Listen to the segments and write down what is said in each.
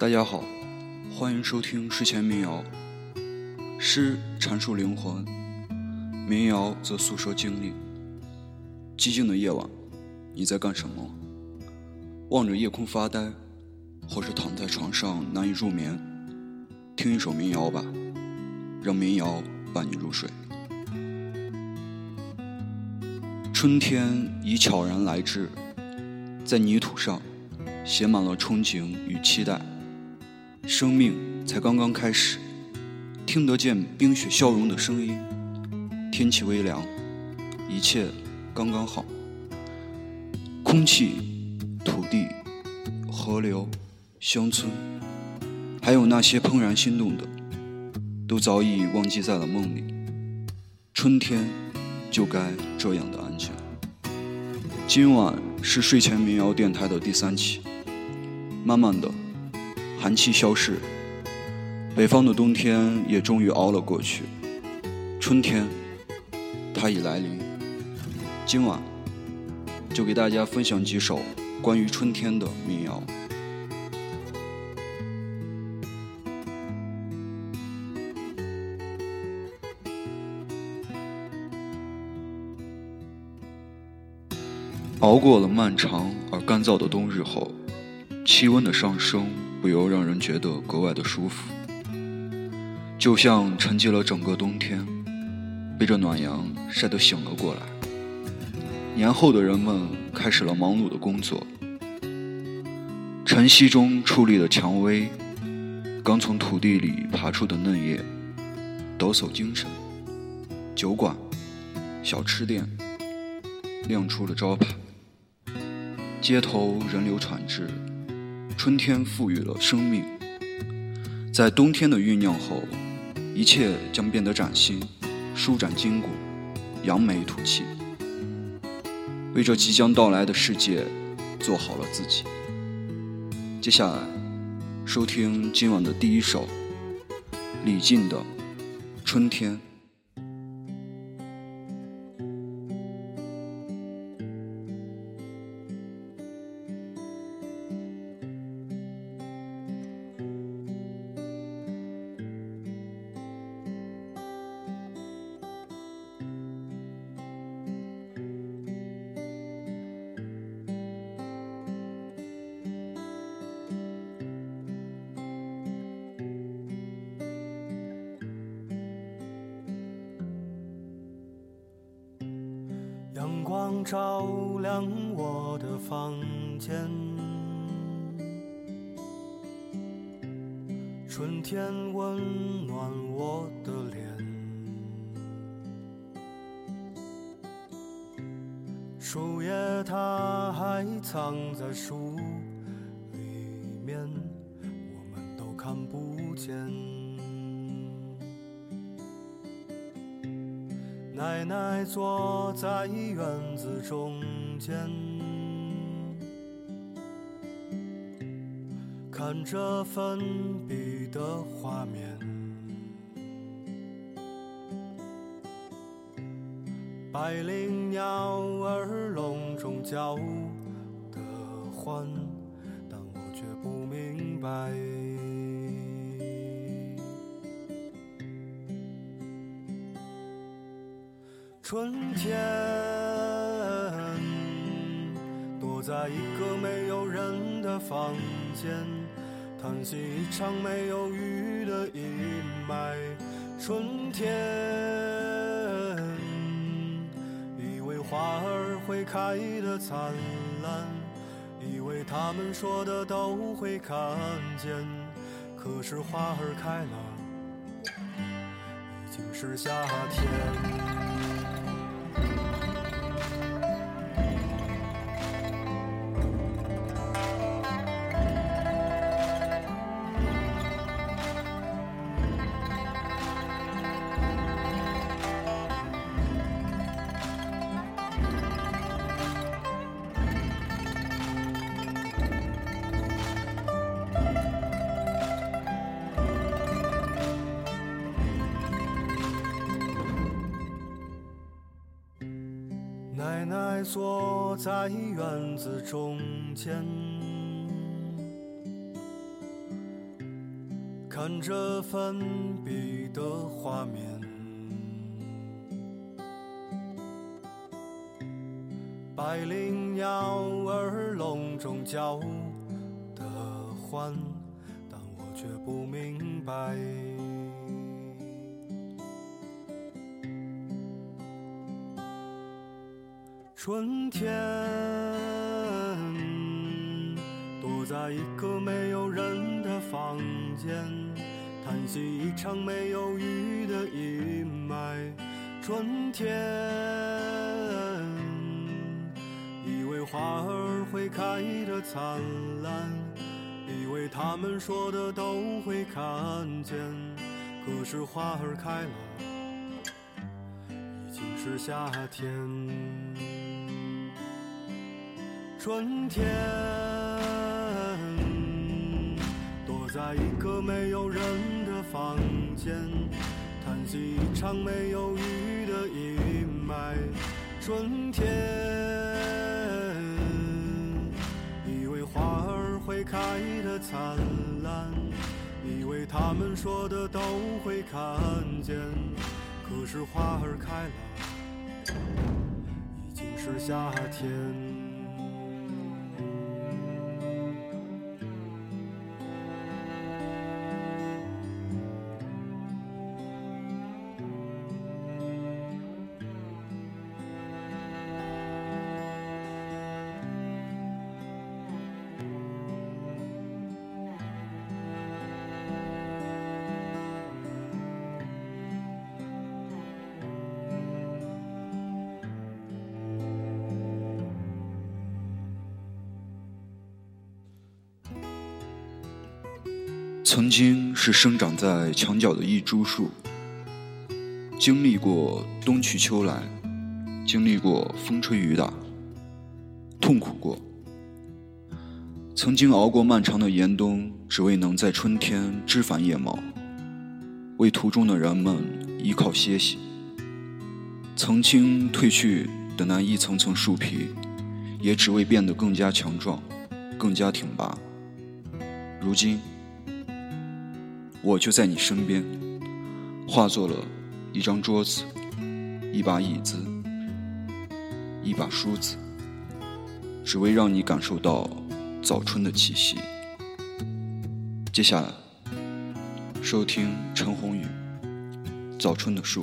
大家好，欢迎收听睡前民谣。诗阐述灵魂，民谣则诉说经历。寂静的夜晚，你在干什么？望着夜空发呆，或是躺在床上难以入眠？听一首民谣吧，让民谣伴你入睡。春天已悄然来至，在泥土上写满了憧憬与期待。生命才刚刚开始，听得见冰雪消融的声音。天气微凉，一切刚刚好。空气、土地、河流、乡村，还有那些怦然心动的，都早已忘记在了梦里。春天就该这样的安静。今晚是睡前民谣电台的第三期，慢慢的。寒气消逝，北方的冬天也终于熬了过去。春天，它已来临。今晚，就给大家分享几首关于春天的民谣。熬过了漫长而干燥的冬日后，气温的上升。不由让人觉得格外的舒服，就像沉寂了整个冬天，被这暖阳晒得醒了过来。年后的人们开始了忙碌的工作，晨曦中矗立的蔷薇，刚从土地里爬出的嫩叶，抖擞精神。酒馆、小吃店亮出了招牌，街头人流喘滞。春天赋予了生命，在冬天的酝酿后，一切将变得崭新，舒展筋骨，扬眉吐气，为这即将到来的世界做好了自己。接下来，收听今晚的第一首，李静的《春天》。光照亮我的房间，春天温暖我的脸，树叶它还藏在树奶奶坐在院子中间，看着粉笔的画面，百灵鸟儿笼中叫得欢，但我却不明白。春天，躲在一个没有人的房间，叹息一场没有雨的阴霾。春天，以为花儿会开得灿烂，以为他们说的都会看见，可是花儿开了，已经是夏天。坐在院子中间，看着粉笔的画面，百灵鸟儿笼中叫的欢，但我却不明白。春天，躲在一个没有人的房间，叹息一场没有雨的阴霾。春天，以为花儿会开得灿烂，以为他们说的都会看见，可是花儿开了，已经是夏天。春天，躲在一个没有人的房间，叹息一场没有雨的阴霾。春天，以为花儿会开得灿烂，以为他们说的都会看见，可是花儿开了，已经是夏天。曾经是生长在墙角的一株树，经历过冬去秋来，经历过风吹雨打，痛苦过。曾经熬过漫长的严冬，只为能在春天枝繁叶茂，为途中的人们依靠歇息。曾经褪去的那一层层树皮，也只为变得更加强壮，更加挺拔。如今。我就在你身边，化作了一张桌子，一把椅子，一把梳子，只为让你感受到早春的气息。接下来，收听陈鸿宇《早春的树》。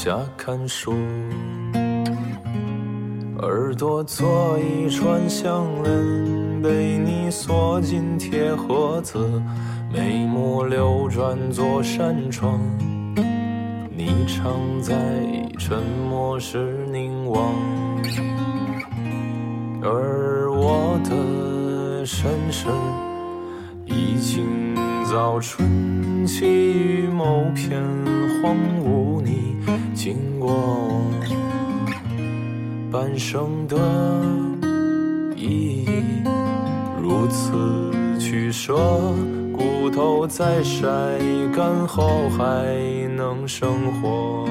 下看书，耳朵做一串项链，被你锁进铁盒子，眉目流转做扇窗，你常在沉默时凝望，而我的身世。已经早春，起于某片荒芜，你经过半生的意义，如此取舍，骨头在晒干后还能生活。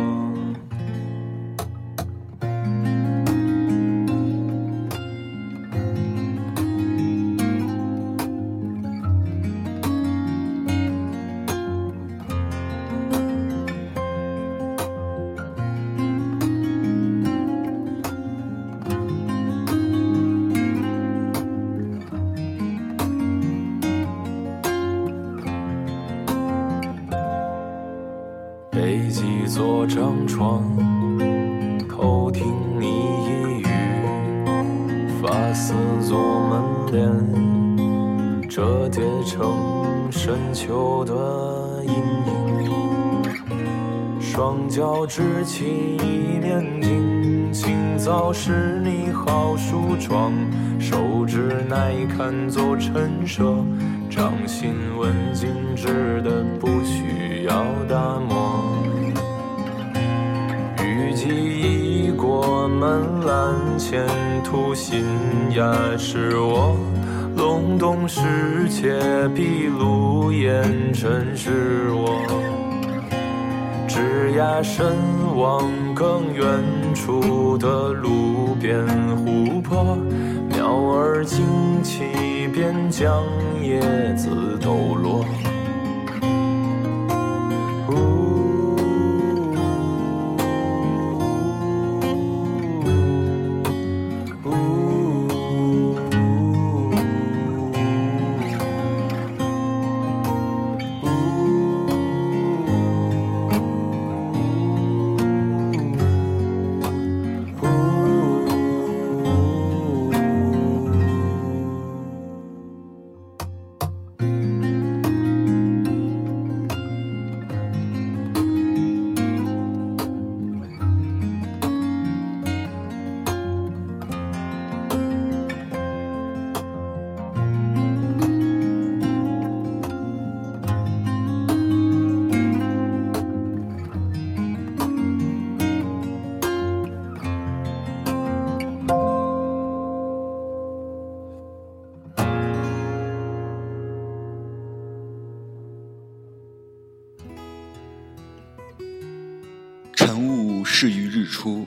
折叠成深秋的阴影。双脚支起一面镜，清早是你好梳妆，手指耐看做陈设，掌心纹静止的不需要打磨。雨季已过门栏，前途新芽是我。隆冬时节，碧露烟尘是我。枝桠深望更远处的路边湖泊，鸟儿惊起便将叶子抖落。至于日出，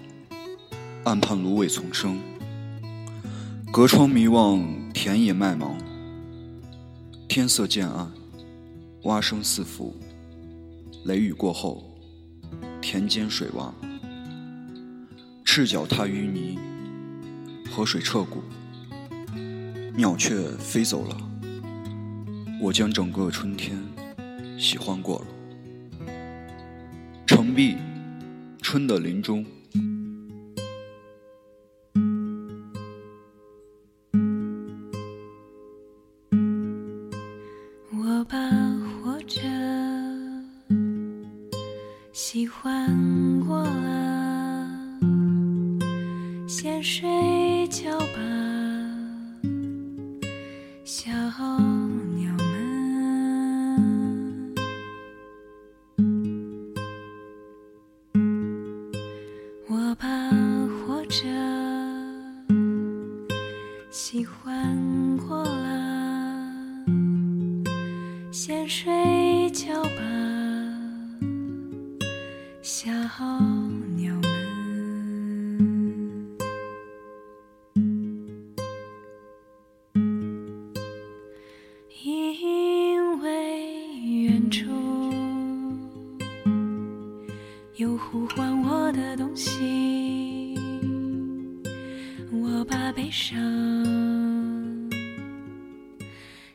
岸畔芦苇丛生。隔窗迷望田野麦芒，天色渐暗，蛙声四伏。雷雨过后，田间水洼，赤脚踏淤泥，河水彻骨，鸟雀飞走了，我将整个春天喜欢过了。程璧。春的林中，我把活着喜欢过了，先睡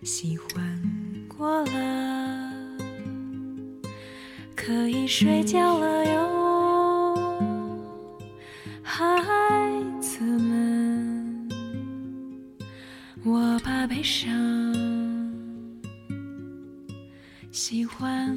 喜欢过了，可以睡觉了哟，孩子们，我把悲伤喜欢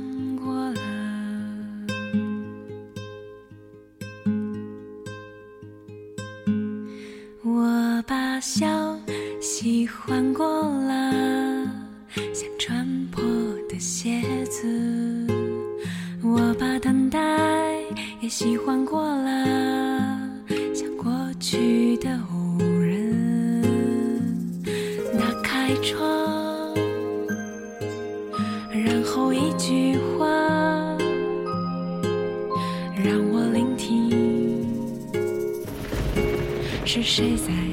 是谁在？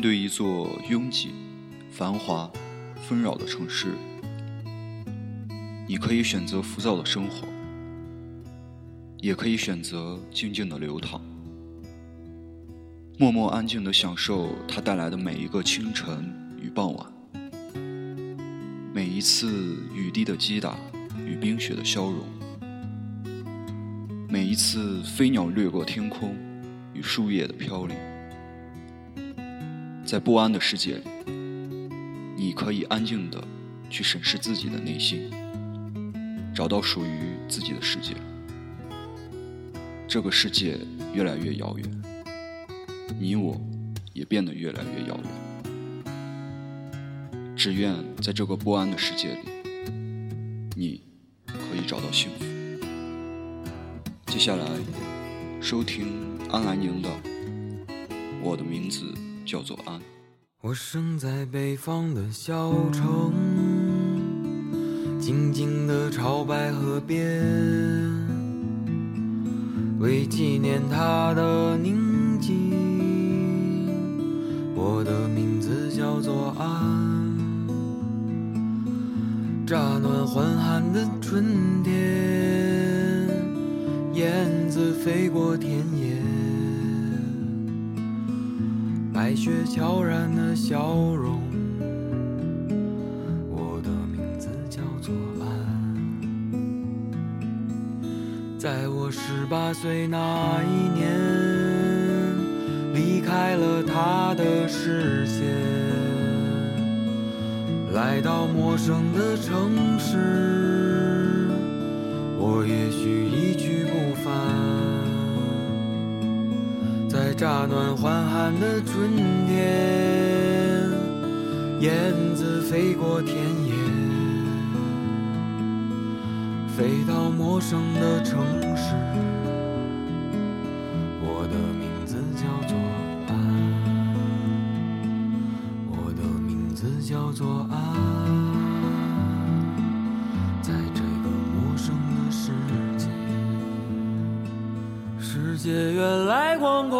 面对一座拥挤、繁华、纷扰的城市，你可以选择浮躁的生活，也可以选择静静的流淌，默默安静的享受它带来的每一个清晨与傍晚，每一次雨滴的击打与冰雪的消融，每一次飞鸟掠过天空与树叶的飘零。在不安的世界里，你可以安静的去审视自己的内心，找到属于自己的世界。这个世界越来越遥远，你我也变得越来越遥远。只愿在这个不安的世界里，你可以找到幸福。接下来，收听安来宁的《我的名字》。叫做安。我生在北方的小城，静静的朝白河边，为纪念他的宁静，我的名字叫做安。乍暖还寒的春天，燕子飞过田野。雪悄然的笑容，我的名字叫做安。在我十八岁那一年，离开了他的视线，来到陌生的城市，我也许一去不返。乍暖还寒的春天，燕子飞过田野，飞到陌生的城市。我的名字叫做安，我的名字叫做安。在这个陌生的世界世界原来广阔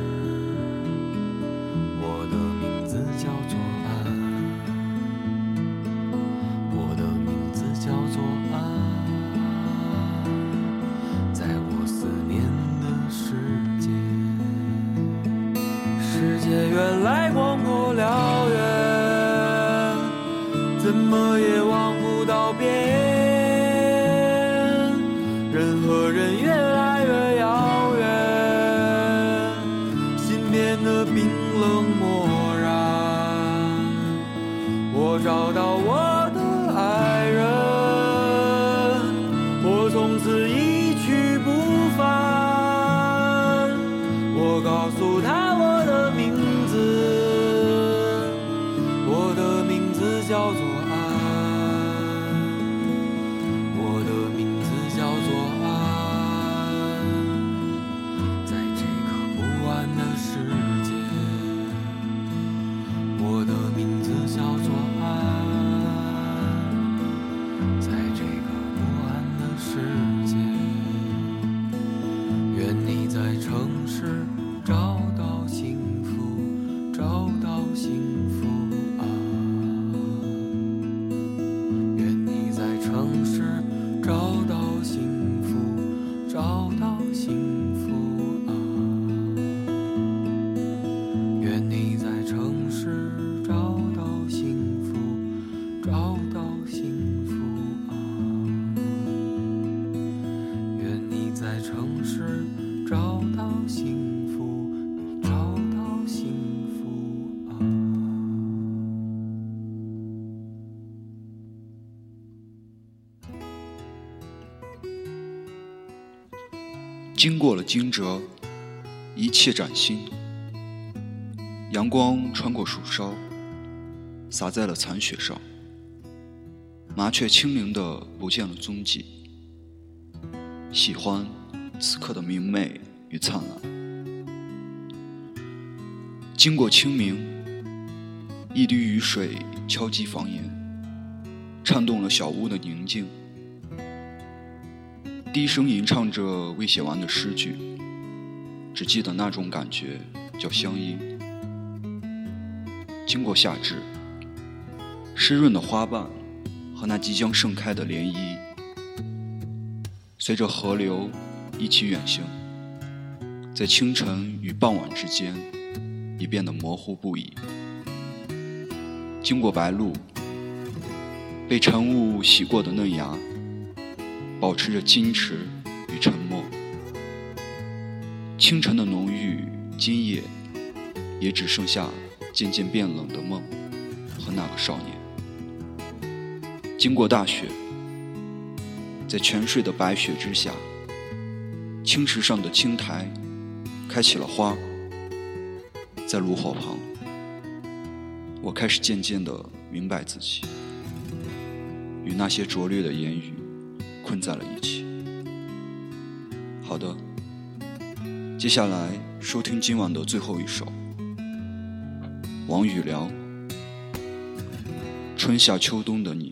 的冰冷漠然。我找到我经过了惊蛰，一切崭新。阳光穿过树梢，洒在了残雪上。麻雀轻灵的不见了踪迹。喜欢此刻的明媚与灿烂。经过清明，一滴雨水敲击房檐，颤动了小屋的宁静。低声吟唱着未写完的诗句，只记得那种感觉叫乡音。经过夏至，湿润的花瓣和那即将盛开的涟漪，随着河流一起远行，在清晨与傍晚之间，已变得模糊不已。经过白露，被晨雾洗过的嫩芽。保持着矜持与沉默，清晨的浓郁，今夜也只剩下渐渐变冷的梦和那个少年。经过大雪，在泉水的白雪之下，青石上的青苔开起了花，在炉火旁，我开始渐渐地明白自己与那些拙劣的言语。困在了一起。好的，接下来收听今晚的最后一首，王宇辽，《春夏秋冬的你》。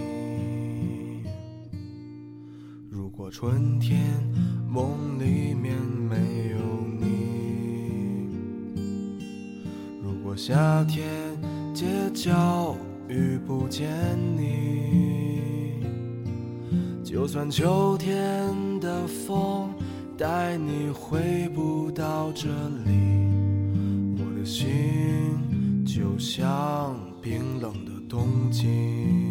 春天梦里面没有你，如果夏天街角遇不见你，就算秋天的风带你回不到这里，我的心就像冰冷的冬季。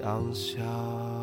想象。